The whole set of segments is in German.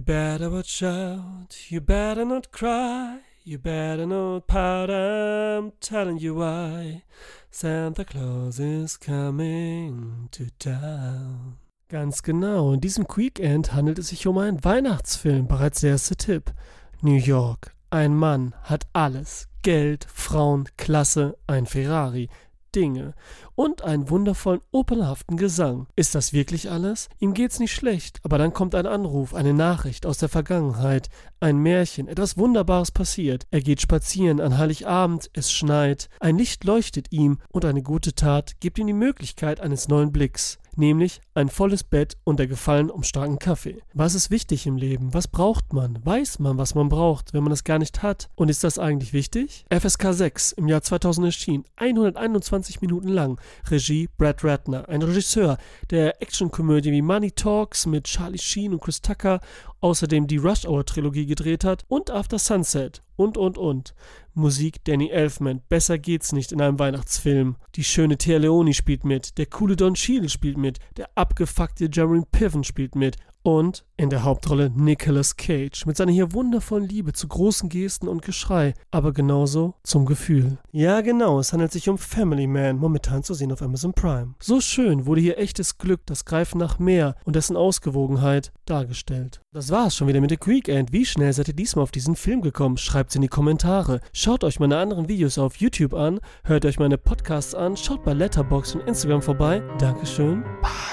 You better watch out, you better not cry, you better not pout, I'm telling you why. Santa Claus is coming to town. Ganz genau, in diesem Weekend handelt es sich um einen Weihnachtsfilm, bereits der erste Tipp. New York, ein Mann hat alles. Geld, Frauen, Klasse, ein Ferrari. Dinge und einen wundervollen opernhaften Gesang. Ist das wirklich alles? Ihm geht's nicht schlecht, aber dann kommt ein Anruf, eine Nachricht aus der Vergangenheit, ein Märchen, etwas Wunderbares passiert. Er geht spazieren an Heiligabend, es schneit, ein Licht leuchtet ihm und eine gute Tat gibt ihm die Möglichkeit eines neuen Blicks nämlich ein volles Bett und der Gefallen um starken Kaffee. Was ist wichtig im Leben? Was braucht man? Weiß man, was man braucht, wenn man es gar nicht hat? Und ist das eigentlich wichtig? FSK 6 im Jahr 2000 erschien, 121 Minuten lang. Regie Brad Ratner, ein Regisseur, der Actionkomödie wie Money Talks mit Charlie Sheen und Chris Tucker außerdem die Rush Hour Trilogie gedreht hat und After Sunset und und und. Musik Danny Elfman, besser geht's nicht in einem Weihnachtsfilm. Die schöne Thea Leoni spielt mit, der coole Don Cheadle spielt mit, der abgefuckte Jeremy Piven spielt mit und in der Hauptrolle Nicolas Cage mit seiner hier wundervollen Liebe zu großen Gesten und Geschrei, aber genauso zum Gefühl. Ja, genau, es handelt sich um Family Man, momentan zu sehen auf Amazon Prime. So schön wurde hier echtes Glück, das Greifen nach mehr und dessen Ausgewogenheit dargestellt. Das war's schon wieder mit The Weekend. Wie schnell seid ihr diesmal auf diesen Film gekommen? Schreibt's in die Kommentare. Schaut euch meine anderen Videos auf YouTube an, hört euch meine Podcasts an, schaut bei Letterboxd und Instagram vorbei. Dankeschön. Bye.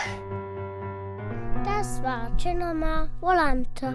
sva, ce n'ho ma volanta.